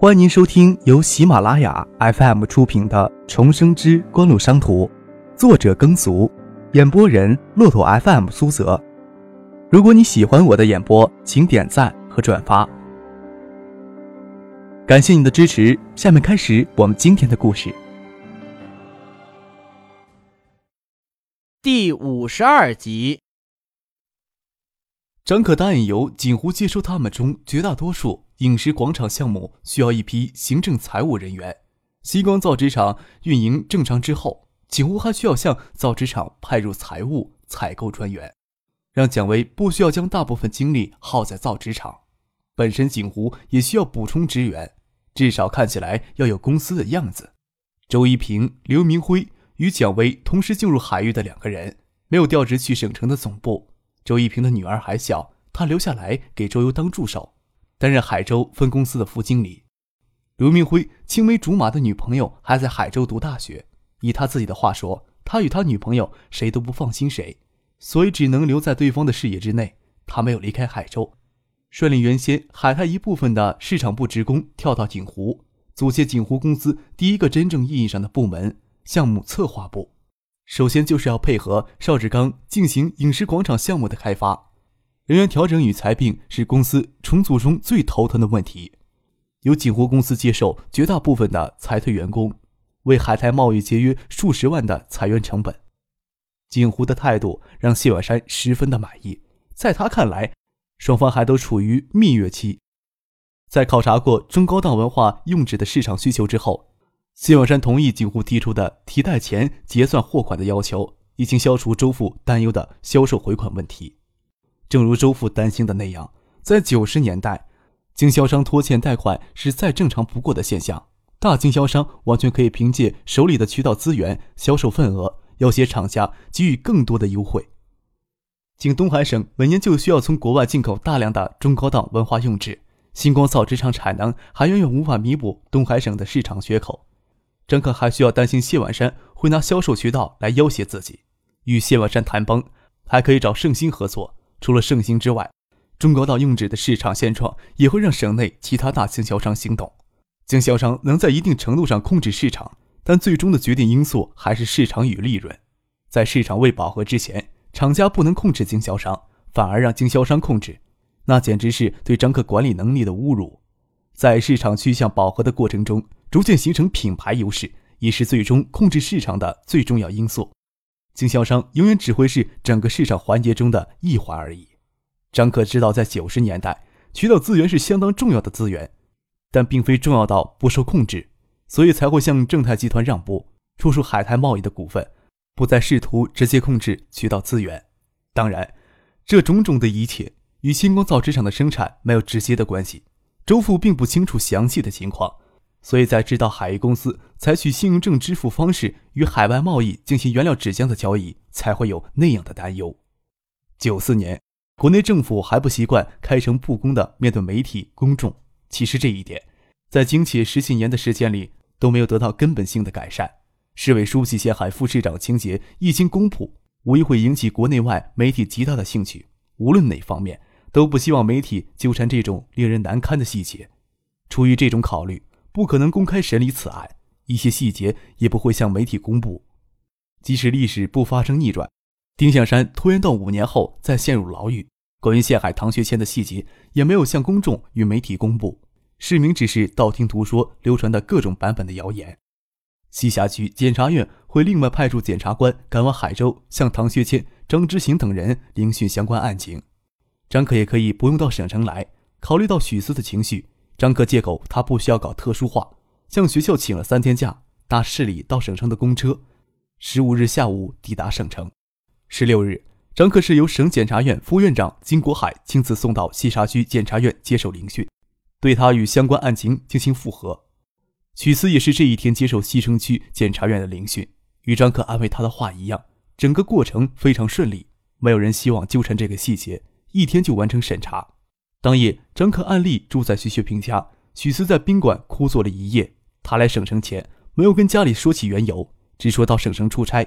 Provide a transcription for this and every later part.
欢迎您收听由喜马拉雅 FM 出品的《重生之官路商途》，作者耕俗，演播人骆驼 FM 苏泽。如果你喜欢我的演播，请点赞和转发，感谢你的支持。下面开始我们今天的故事。第五十二集。张可答应由锦湖接收他们中绝大多数饮食广场项目需要一批行政财务人员。西光造纸厂运营正常之后，锦湖还需要向造纸厂派入财务采购专员，让蒋薇不需要将大部分精力耗在造纸厂。本身锦湖也需要补充职员，至少看起来要有公司的样子。周一平、刘明辉与蒋薇同时进入海域的两个人，没有调职去省城的总部。周一平的女儿还小，他留下来给周游当助手，担任海州分公司的副经理。刘明辉青梅竹马的女朋友还在海州读大学，以他自己的话说，他与他女朋友谁都不放心谁，所以只能留在对方的视野之内。他没有离开海州，率领原先海泰一部分的市场部职工跳到锦湖，组建锦湖公司第一个真正意义上的部门——项目策划部。首先就是要配合邵志刚进行影视广场项目的开发，人员调整与裁并是公司重组中最头疼的问题。由锦湖公司接受绝大部分的裁退员工，为海泰贸易节约数十万的裁员成本。锦湖的态度让谢婉山十分的满意，在他看来，双方还都处于蜜月期。在考察过中高档文化用纸的市场需求之后。谢永山同意锦湖提出的提贷前结算货款的要求，已经消除周父担忧的销售回款问题。正如周父担心的那样，在九十年代，经销商拖欠贷款是再正常不过的现象。大经销商完全可以凭借手里的渠道资源、销售份额，要挟厂家给予更多的优惠。仅东海省每年就需要从国外进口大量的中高档文化用纸，星光造纸厂产能还远远无法弥补东海省的市场缺口。张可还需要担心谢万山会拿销售渠道来要挟自己，与谢万山谈崩，还可以找盛兴合作。除了盛兴之外，中高档用纸的市场现状也会让省内其他大经销商心动。经销商能在一定程度上控制市场，但最终的决定因素还是市场与利润。在市场未饱和之前，厂家不能控制经销商，反而让经销商控制，那简直是对张克管理能力的侮辱。在市场趋向饱和的过程中。逐渐形成品牌优势，也是最终控制市场的最重要因素。经销商永远只会是整个市场环节中的一环而已。张可知道，在九十年代，渠道资源是相当重要的资源，但并非重要到不受控制，所以才会向正泰集团让步，出售海泰贸易的股份，不再试图直接控制渠道资源。当然，这种种的一切与星光造纸厂的生产没有直接的关系。周父并不清楚详细的情况。所以在知道海域公司采取信用证支付方式与海外贸易进行原料纸浆的交易，才会有那样的担忧。九四年，国内政府还不习惯开诚布公的面对媒体公众。其实这一点，在经且十几年的时间里都没有得到根本性的改善。市委书记陷害副市长情节一经公布，无疑会引起国内外媒体极大的兴趣。无论哪方面，都不希望媒体纠缠这种令人难堪的细节。出于这种考虑。不可能公开审理此案，一些细节也不会向媒体公布。即使历史不发生逆转，丁向山拖延到五年后再陷入牢狱，关于陷害唐学谦的细节也没有向公众与媒体公布，市民只是道听途说流传的各种版本的谣言。西峡区检察院会另外派出检察官赶往海州，向唐学谦、张之行等人聆讯相关案情。张可也可以不用到省城来，考虑到许思的情绪。张克借口他不需要搞特殊化，向学校请了三天假，搭市里到省城的公车，十五日下午抵达省城。十六日，张克是由省检察院副院长金国海亲自送到西沙区检察院接受聆讯，对他与相关案情进行复核。许思也是这一天接受西城区检察院的聆讯，与张克安慰他的话一样，整个过程非常顺利，没有人希望纠缠这个细节，一天就完成审查。当夜，张克按例住在徐学平家。许思在宾馆哭坐了一夜。他来省城前没有跟家里说起缘由，只说到省城出差。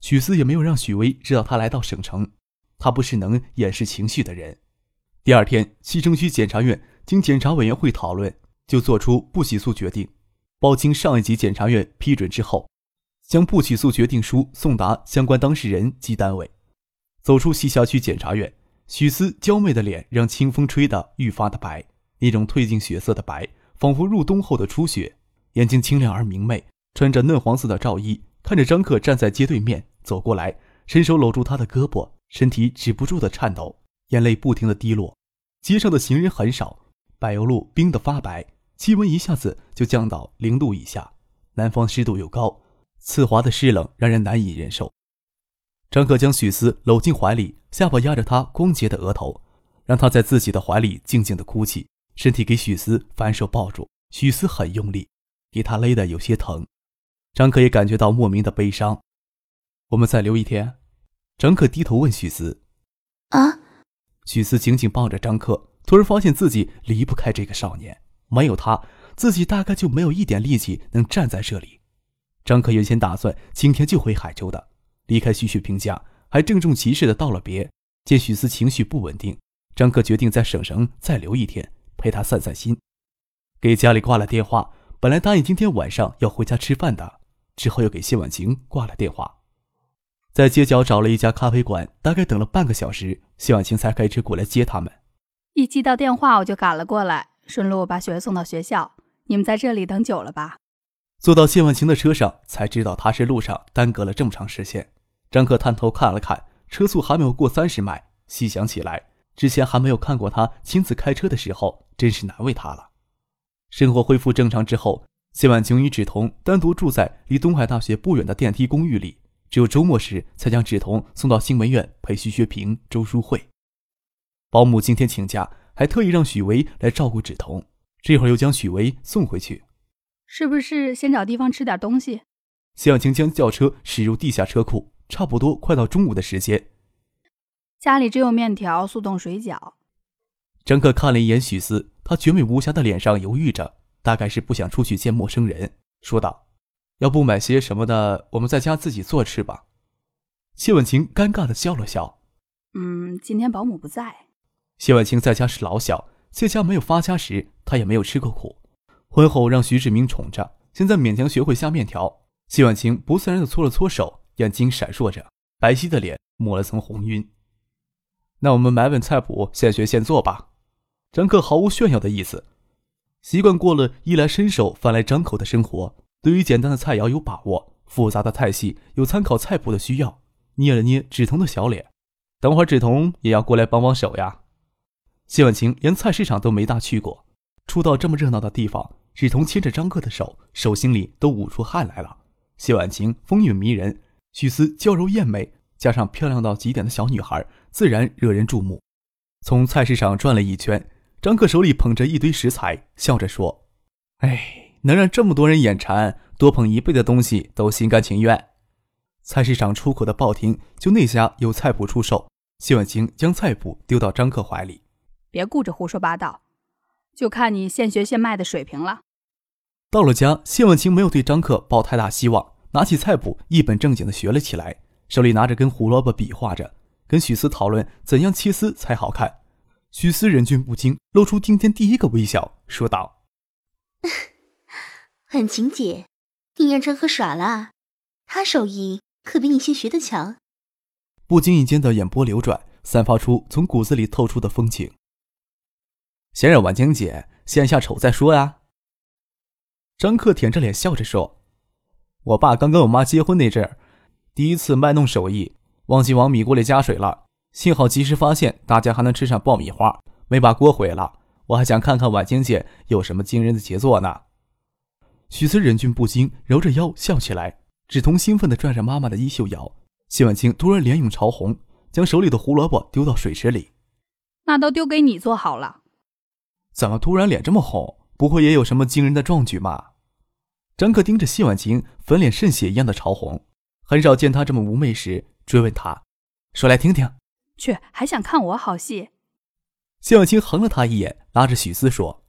许思也没有让许巍知道他来到省城。他不是能掩饰情绪的人。第二天，西城区检察院经检察委员会讨论，就做出不起诉决定。报经上一级检察院批准之后，将不起诉决定书送达相关当事人及单位。走出西辖区检察院，许思娇媚的脸让清风吹得愈发的白，那种褪尽血色的白，仿佛入冬后的初雪。眼睛清亮而明媚，穿着嫩黄色的罩衣，看着张克站在街对面走过来，伸手搂住他的胳膊，身体止不住的颤抖，眼泪不停的滴落。街上的行人很少，柏油路冰得发白。气温一下子就降到零度以下，南方湿度又高，刺滑的湿冷让人难以忍受。张克将许思搂进怀里，下巴压着她光洁的额头，让她在自己的怀里静静的哭泣，身体给许思反手抱住。许思很用力，给他勒得有些疼。张克也感觉到莫名的悲伤。我们再留一天。张克低头问许思：“啊？”许思紧紧抱着张克，突然发现自己离不开这个少年。没有他，自己大概就没有一点力气能站在这里。张克原先打算今天就回海州的，离开徐旭平家，还郑重其事的道了别。见许思情绪不稳定，张可决定在省城再留一天，陪他散散心。给家里挂了电话，本来答应今天晚上要回家吃饭的，之后又给谢婉晴挂了电话，在街角找了一家咖啡馆，大概等了半个小时，谢婉晴才开车过来接他们。一接到电话，我就赶了过来。顺路把雪送到学校。你们在这里等久了吧？坐到谢万晴的车上，才知道他是路上耽搁了这么长时间。张克探头看了看，车速还没有过三十迈。细想起来，之前还没有看过他亲自开车的时候，真是难为他了。生活恢复正常之后，谢万晴与芷彤单独住在离东海大学不远的电梯公寓里，只有周末时才将芷彤送到新闻院陪徐学平、周淑慧。保姆今天请假。还特意让许巍来照顾芷彤，这会儿又将许巍送回去，是不是先找地方吃点东西？谢婉晴将轿车驶入地下车库，差不多快到中午的时间。家里只有面条、速冻水饺。张克看了一眼许思，他绝美无瑕的脸上犹豫着，大概是不想出去见陌生人，说道：“要不买些什么的，我们在家自己做吃吧。”谢婉晴尴尬的笑了笑：“嗯，今天保姆不在。”谢婉晴在家是老小，谢家没有发家时，她也没有吃过苦。婚后让徐志明宠着，现在勉强学会下面条。谢婉清不自然的搓了搓手，眼睛闪烁着，白皙的脸抹了层红晕。那我们买本菜谱，现学现做吧。张克毫无炫耀的意思，习惯过了衣来伸手、饭来张口的生活，对于简单的菜肴有把握，复杂的菜系有参考菜谱的需要。捏了捏芷彤的小脸，等会儿芷彤也要过来帮帮手呀。谢婉晴连菜市场都没大去过，初到这么热闹的地方，芷彤牵着张克的手，手心里都捂出汗来了。谢婉晴风韵迷人，许思娇柔艳美，加上漂亮到极点的小女孩，自然惹人注目。从菜市场转了一圈，张克手里捧着一堆食材，笑着说：“哎，能让这么多人眼馋，多捧一倍的东西都心甘情愿。”菜市场出口的报亭就那家有菜谱出售。谢婉晴将菜谱丢到张克怀里。别顾着胡说八道，就看你现学现卖的水平了。到了家，谢婉清没有对张克抱太大希望，拿起菜谱一本正经的学了起来，手里拿着根胡萝卜比划着，跟许思讨论怎样切丝才好看。许思忍俊不禁，露出今天第一个微笑，说道：“婉晴姐，你让张克耍了？他手艺可比你先学的强。”不经意间的眼波流转，散发出从骨子里透出的风情。先让婉清姐先下丑再说呀。张克舔着脸笑着说：“我爸刚跟我妈结婚那阵儿，第一次卖弄手艺，忘记往米锅里加水了，幸好及时发现，大家还能吃上爆米花，没把锅毁了。我还想看看婉清姐有什么惊人的杰作呢。”许思忍俊不禁，揉着腰笑起来。芷彤兴奋地拽着妈妈的衣袖摇。谢婉清突然脸涌潮红，将手里的胡萝卜丢到水池里。那都丢给你做好了。怎么突然脸这么红？不会也有什么惊人的壮举吗？张克盯着谢婉晴，粉脸渗血一样的潮红，很少见她这么妩媚时，追问她：“说来听听。”去，还想看我好戏？谢婉晴横了他一眼，拉着许思说：“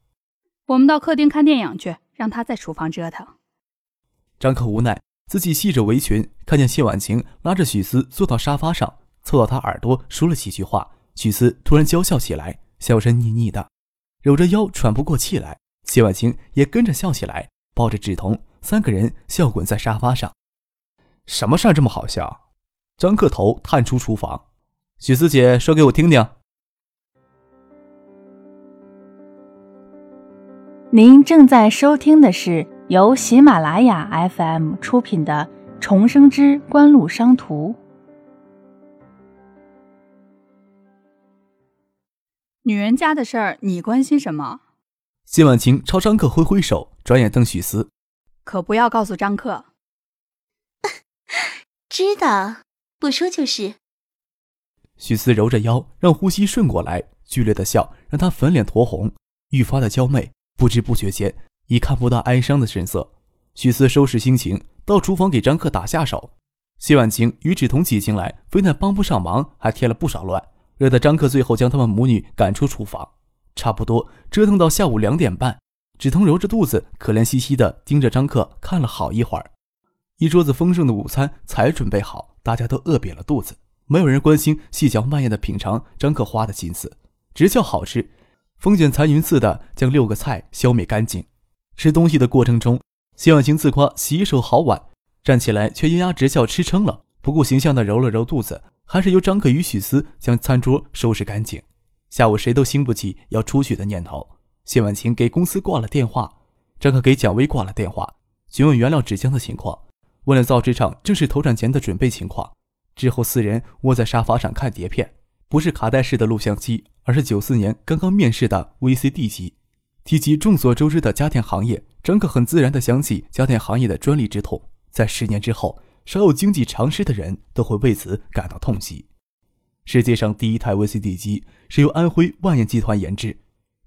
我们到客厅看电影去，让他在厨房折腾。”张克无奈，自己系着围裙，看见谢婉晴拉着许思坐到沙发上，凑到他耳朵说了几句话。许思突然娇笑起来，笑声腻腻的。揉着腰，喘不过气来，谢婉清也跟着笑起来，抱着芷彤，三个人笑滚在沙发上。什么事儿这么好笑？张克头探出厨房，许四姐说给我听听。您正在收听的是由喜马拉雅 FM 出品的《重生之官路商途》。女人家的事儿，你关心什么？谢婉晴朝张克挥挥手，转眼瞪许思，可不要告诉张克。知道，不说就是。许思揉着腰，让呼吸顺过来，剧烈的笑让她粉脸酡红，愈发的娇媚。不知不觉间，已看不到哀伤的神色。许思收拾心情，到厨房给张克打下手。谢婉晴与芷彤挤进来，非但帮不上忙，还添了不少乱，惹得张克最后将他们母女赶出厨房。差不多折腾到下午两点半，芷彤揉着肚子，可怜兮兮地盯着张克看了好一会儿。一桌子丰盛的午餐才准备好，大家都饿扁了肚子，没有人关心细嚼慢咽地品尝张克花的心思，直叫好吃。风卷残云似的将六个菜消灭干净。吃东西的过程中，谢婉晴自夸洗手好碗，站起来却咿呀直笑吃撑了，不顾形象地揉了揉肚子，还是由张克与许思将餐桌收拾干净。下午谁都兴不起要出去的念头。谢婉晴给公司挂了电话，张克给蒋薇挂了电话，询问原料纸浆的情况，问了造纸厂正式投产前的准备情况。之后四人窝在沙发上看碟片，不是卡带式的录像机，而是九四年刚刚面世的 VCD 机。提及众所周知的家电行业，张克很自然地想起家电行业的专利之痛，在十年之后，少有经济常识的人都会为此感到痛惜。世界上第一台 VCD 机是由安徽万燕集团研制，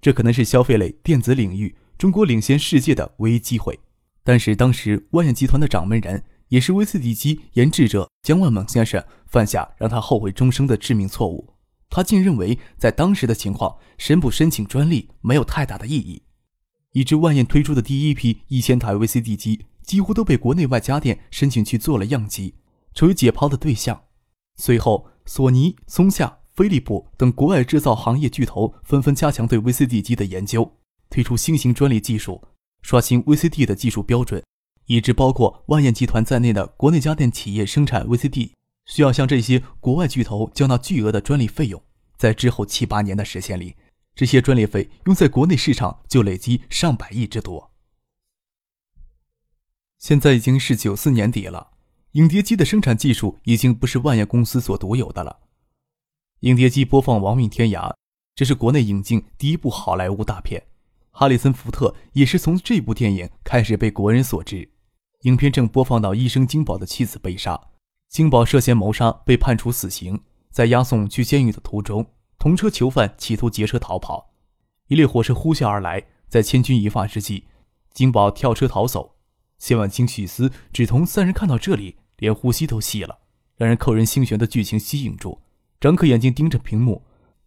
这可能是消费类电子领域中国领先世界的唯一机会。但是当时万燕集团的掌门人，也是 VCD 机研制者江万猛先生犯下让他后悔终生的致命错误，他竟认为在当时的情况，申不申请专利没有太大的意义，以致万燕推出的第一批一千台 VCD 机几乎都被国内外家电申请去做了样机，成为解剖的对象。随后。索尼、松下、飞利浦等国外制造行业巨头纷纷加强对 VCD 机的研究，推出新型专利技术，刷新 VCD 的技术标准，以致包括万燕集团在内的国内家电企业生产 VCD 需要向这些国外巨头交纳巨额的专利费用。在之后七八年的时间里，这些专利费用在国内市场就累积上百亿之多。现在已经是九四年底了。影碟机的生产技术已经不是万燕公司所独有的了。影碟机播放《亡命天涯》，这是国内引进第一部好莱坞大片。哈里森·福特也是从这部电影开始被国人所知。影片正播放到医生金宝的妻子被杀，金宝涉嫌谋杀被判处死刑，在押送去监狱的途中，同车囚犯企图劫车逃跑，一列火车呼啸而来，在千钧一发之际，金宝跳车逃走。谢婉清、许思、芷彤三人看到这里。连呼吸都细了，让人扣人心弦的剧情吸引住。张可眼睛盯着屏幕，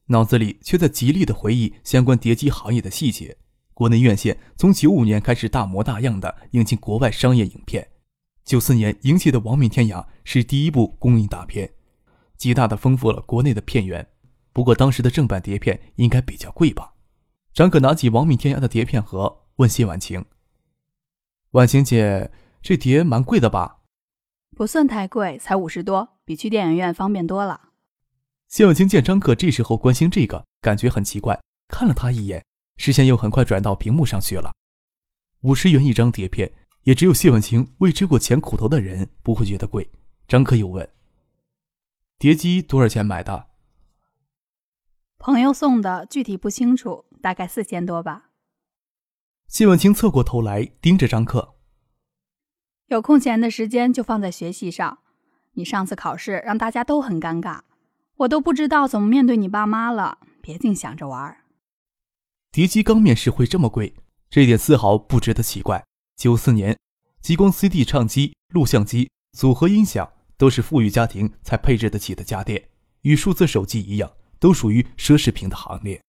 脑子里却在极力的回忆相关碟机行业的细节。国内院线从九五年开始大模大样的引进国外商业影片，九四年引起的《亡命天涯》是第一部公映大片，极大的丰富了国内的片源。不过当时的正版碟片应该比较贵吧？张可拿起《亡命天涯》的碟片盒，问谢婉晴：“婉晴姐，这碟蛮贵的吧？”不算太贵，才五十多，比去电影院方便多了。谢婉清见张克这时候关心这个，感觉很奇怪，看了他一眼，视线又很快转到屏幕上去了。五十元一张碟片，也只有谢婉清未吃过钱苦头的人不会觉得贵。张克又问：“碟机多少钱买的？”朋友送的，具体不清楚，大概四千多吧。谢婉清侧过头来盯着张克。有空闲的时间就放在学习上。你上次考试让大家都很尴尬，我都不知道怎么面对你爸妈了。别净想着玩。碟机刚面世会这么贵，这点丝毫不值得奇怪。九四年，激光 CD 唱机、录像机、组合音响都是富裕家庭才配置得起的家电，与数字手机一样，都属于奢侈品的行列。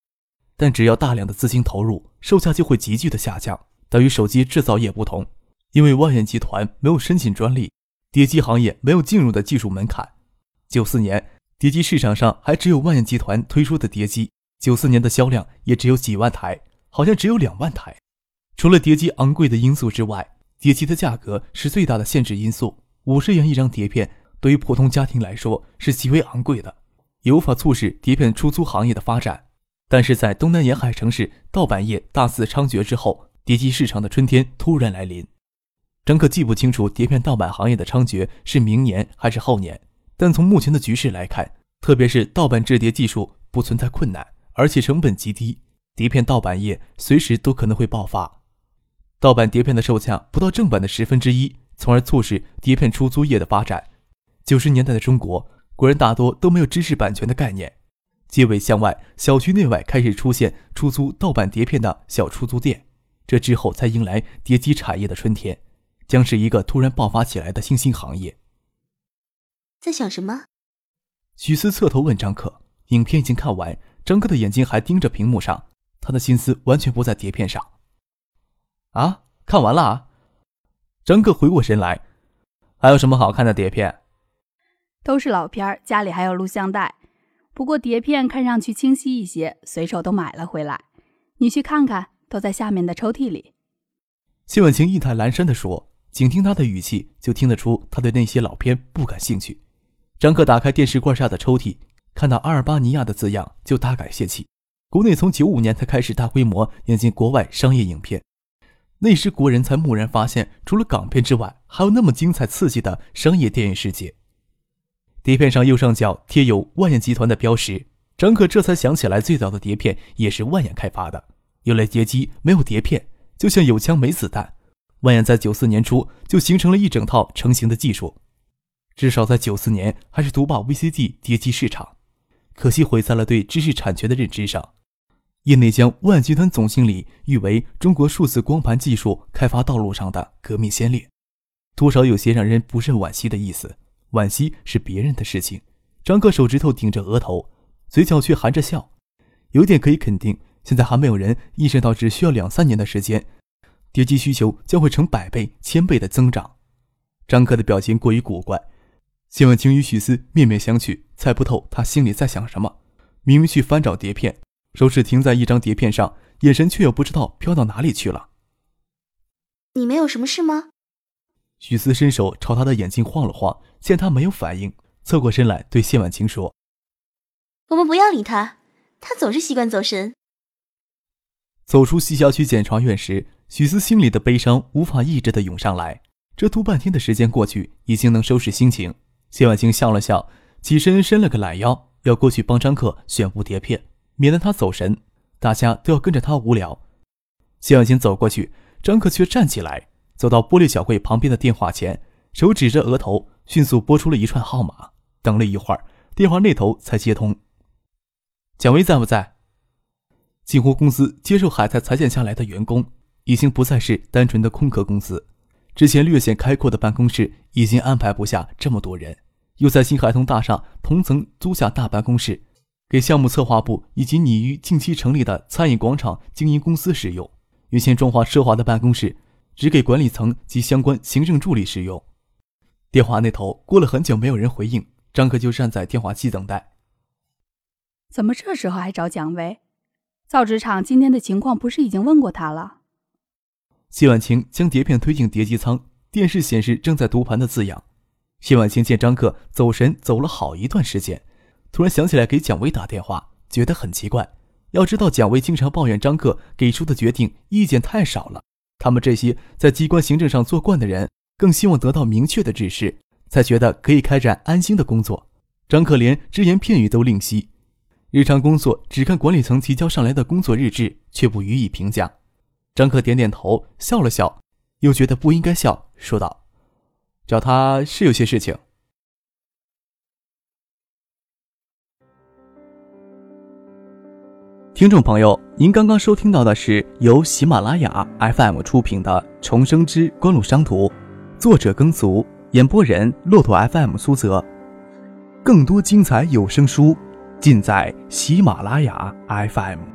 但只要大量的资金投入，售价就会急剧的下降。但与手机制造业不同。因为万燕集团没有申请专利，碟机行业没有进入的技术门槛。九四年，碟机市场上还只有万燕集团推出的碟机，九四年的销量也只有几万台，好像只有两万台。除了碟机昂贵的因素之外，碟机的价格是最大的限制因素。五十元一张碟片，对于普通家庭来说是极为昂贵的，也无法促使碟片出租行业的发展。但是在东南沿海城市盗版业大肆猖獗之后，碟机市场的春天突然来临。张克记不清楚碟片盗版行业的猖獗是明年还是后年，但从目前的局势来看，特别是盗版制碟技术不存在困难，而且成本极低，碟片盗版业随时都可能会爆发。盗版碟片的售价不到正版的十分之一，从而促使碟片出租业的发展。九十年代的中国，国人大多都没有知识版权的概念，街尾巷外、小区内外开始出现出租盗版碟片的小出租店。这之后才迎来碟机产业的春天，将是一个突然爆发起来的新兴行业。在想什么？许思侧头问张克。影片已经看完，张克的眼睛还盯着屏幕上，他的心思完全不在碟片上。啊，看完了啊！张克回过神来，还有什么好看的碟片？都是老片儿，家里还有录像带，不过碟片看上去清晰一些，随手都买了回来。你去看看，都在下面的抽屉里。谢婉晴意态阑珊地说，仅听他的语气就听得出他对那些老片不感兴趣。张克打开电视柜下的抽屉，看到阿尔巴尼亚的字样就大感泄气。国内从九五年才开始大规模引进国外商业影片。那时国人才蓦然发现，除了港片之外，还有那么精彩刺激的商业电影世界。碟片上右上角贴有万眼集团的标识，张克这才想起来，最早的碟片也是万眼开发的。有了碟机，没有碟片，就像有枪没子弹。万眼在九四年初就形成了一整套成型的技术，至少在九四年还是独霸 VCD 碟机市场。可惜毁在了对知识产权的认知上。业内将万集团总经理誉为中国数字光盘技术开发道路上的革命先烈，多少有些让人不甚惋惜的意思。惋惜是别人的事情。张克手指头顶着额头，嘴角却含着笑。有点可以肯定，现在还没有人意识到，只需要两三年的时间，碟机需求将会成百倍、千倍的增长。张克的表情过于古怪。谢婉清与许思面面相觑，猜不透他心里在想什么。明明去翻找碟片。手指停在一张碟片上，眼神却又不知道飘到哪里去了。你没有什么事吗？许思伸手朝他的眼睛晃了晃，见他没有反应，侧过身来对谢婉清说：“我们不要理他，他总是习惯走神。”走出西郊区检察院时，许思心里的悲伤无法抑制的涌上来。这突半天的时间过去，已经能收拾心情。谢婉晴笑了笑，起身伸了个懒腰，要过去帮张克选部碟片。免得他走神，大家都要跟着他无聊。谢婉清走过去，张克却站起来，走到玻璃小柜旁边的电话前，手指着额头，迅速拨出了一串号码。等了一会儿，电话那头才接通。蒋薇在不在？锦湖公司接受海泰裁减下来的员工，已经不再是单纯的空壳公司。之前略显开阔的办公室已经安排不下这么多人，又在新海通大厦同层租下大办公室。给项目策划部以及拟于近期成立的餐饮广场经营公司使用。原先装潢奢华的办公室，只给管理层及相关行政助理使用。电话那头过了很久没有人回应，张克就站在电话机等待。怎么这时候还找蒋薇？造纸厂今天的情况不是已经问过他了？谢婉清将碟片推进碟机舱，电视显示正在读盘的字样。谢婉清见张克走神走了好一段时间。突然想起来给蒋薇打电话，觉得很奇怪。要知道，蒋薇经常抱怨张克给出的决定意见太少了。他们这些在机关行政上做惯的人，更希望得到明确的指示，才觉得可以开展安心的工作。张克连只言片语都吝惜，日常工作只看管理层提交上来的工作日志，却不予以评价。张克点点头，笑了笑，又觉得不应该笑，说道：“找他是有些事情。”听众朋友，您刚刚收听到的是由喜马拉雅 FM 出品的《重生之官路商途》，作者耕俗，演播人骆驼 FM 苏泽。更多精彩有声书，尽在喜马拉雅 FM。